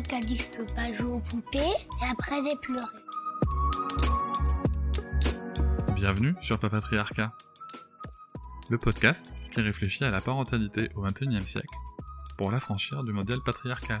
Dit pas jouer aux poupées et après. Bienvenue sur Papatriarcat, le podcast qui réfléchit à la parentalité au XXIe siècle pour l'affranchir du modèle patriarcal.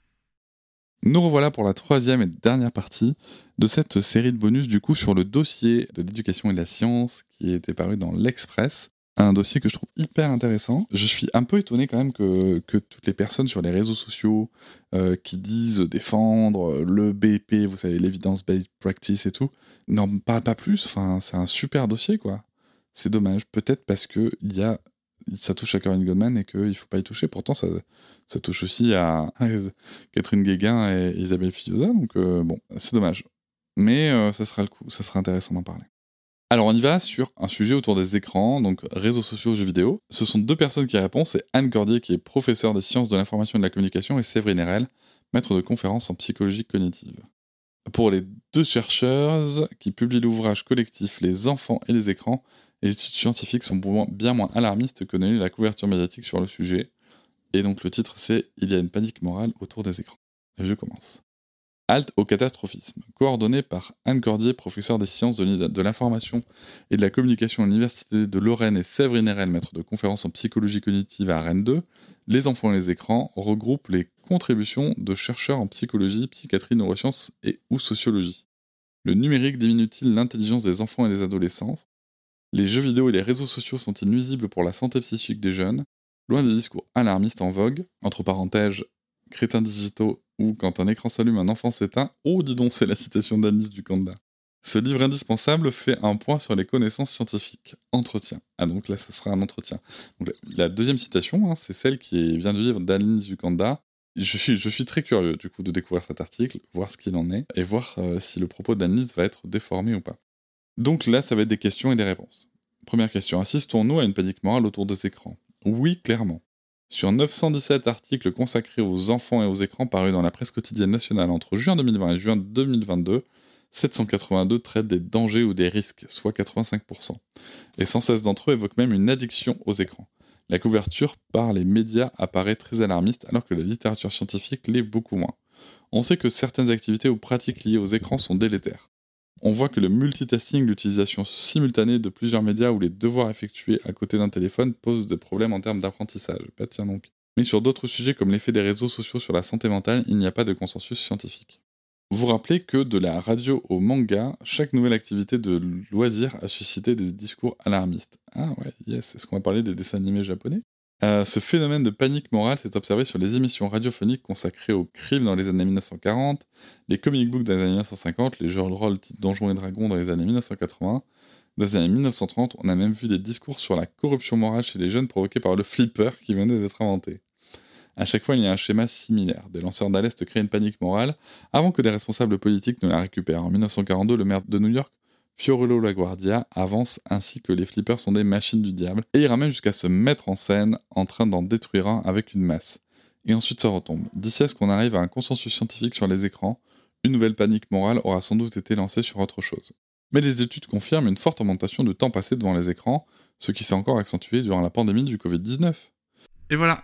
Nous revoilà pour la troisième et dernière partie de cette série de bonus du coup sur le dossier de l'éducation et de la science qui était paru dans l'Express. Un dossier que je trouve hyper intéressant. Je suis un peu étonné quand même que, toutes les personnes sur les réseaux sociaux euh, qui disent défendre le BP, vous savez, l'evidence-based practice et tout, n'en parlent pas plus. C'est un super dossier quoi. C'est dommage. Peut-être parce que il y a ça touche à Corinne Goldman et qu'il ne faut pas y toucher. Pourtant, ça, touche aussi à Catherine Guéguin et Isabelle Fidiosa, donc euh, bon, c'est dommage. Mais euh, ça sera le coup, ça sera intéressant d'en parler. Alors on y va sur un sujet autour des écrans, donc réseaux sociaux, jeux vidéo. Ce sont deux personnes qui répondent, c'est Anne Cordier qui est professeure des sciences de l'information et de la communication et Séverine Erel, maître de conférences en psychologie cognitive. Pour les deux chercheurs qui publient l'ouvrage collectif Les enfants et les écrans, les études scientifiques sont bien moins alarmistes que la couverture médiatique sur le sujet. Et donc le titre c'est Il y a une panique morale autour des écrans. Et je commence. Halte au catastrophisme, coordonné par Anne Cordier, professeure des sciences de l'information et de la communication à l'Université de Lorraine et Séverine Erel, maître de conférences en psychologie cognitive à Rennes 2, Les enfants et les écrans regroupent les contributions de chercheurs en psychologie, psychiatrie, neurosciences et ou sociologie. Le numérique diminue-t-il l'intelligence des enfants et des adolescents? Les jeux vidéo et les réseaux sociaux sont-ils pour la santé psychique des jeunes Loin des discours alarmistes en vogue, entre parenthèses, crétins digitaux ou quand un écran s'allume, un enfant s'éteint, oh dis donc, c'est la citation d'Anis du Kanda. Ce livre indispensable fait un point sur les connaissances scientifiques. Entretien. Ah donc là, ce sera un entretien. la deuxième citation, hein, c'est celle qui vient du livre d'Anis suis, je suis très curieux du coup de découvrir cet article, voir ce qu'il en est, et voir euh, si le propos d'Anis va être déformé ou pas. Donc là, ça va être des questions et des réponses. Première question, assistons-nous à une panique morale autour des écrans? Oui, clairement. Sur 917 articles consacrés aux enfants et aux écrans parus dans la presse quotidienne nationale entre juin 2020 et juin 2022, 782 traitent des dangers ou des risques, soit 85%. Et 116 d'entre eux évoquent même une addiction aux écrans. La couverture par les médias apparaît très alarmiste alors que la littérature scientifique l'est beaucoup moins. On sait que certaines activités ou pratiques liées aux écrans sont délétères on voit que le multitasking, l'utilisation simultanée de plusieurs médias ou les devoirs effectués à côté d'un téléphone posent des problèmes en termes d'apprentissage. Pas tiens donc. Mais sur d'autres sujets comme l'effet des réseaux sociaux sur la santé mentale, il n'y a pas de consensus scientifique. Vous rappelez que de la radio au manga, chaque nouvelle activité de loisir a suscité des discours alarmistes. Ah ouais, yes, est-ce qu'on va parler des dessins animés japonais? Euh, ce phénomène de panique morale s'est observé sur les émissions radiophoniques consacrées au crime dans les années 1940, les comic books dans les années 1950, les jeux de rôle type Donjons et Dragons dans les années 1980. Dans les années 1930, on a même vu des discours sur la corruption morale chez les jeunes provoqués par le flipper qui venait d'être inventé. À chaque fois, il y a un schéma similaire. Des lanceurs d'alerte créent une panique morale avant que des responsables politiques ne la récupèrent. En 1942, le maire de New York Fiorello LaGuardia avance ainsi que les flippers sont des machines du diable, et ira même jusqu'à se mettre en scène en train d'en détruire un avec une masse. Et ensuite ça retombe. D'ici à ce qu'on arrive à un consensus scientifique sur les écrans, une nouvelle panique morale aura sans doute été lancée sur autre chose. Mais les études confirment une forte augmentation de temps passé devant les écrans, ce qui s'est encore accentué durant la pandémie du Covid-19. Et voilà,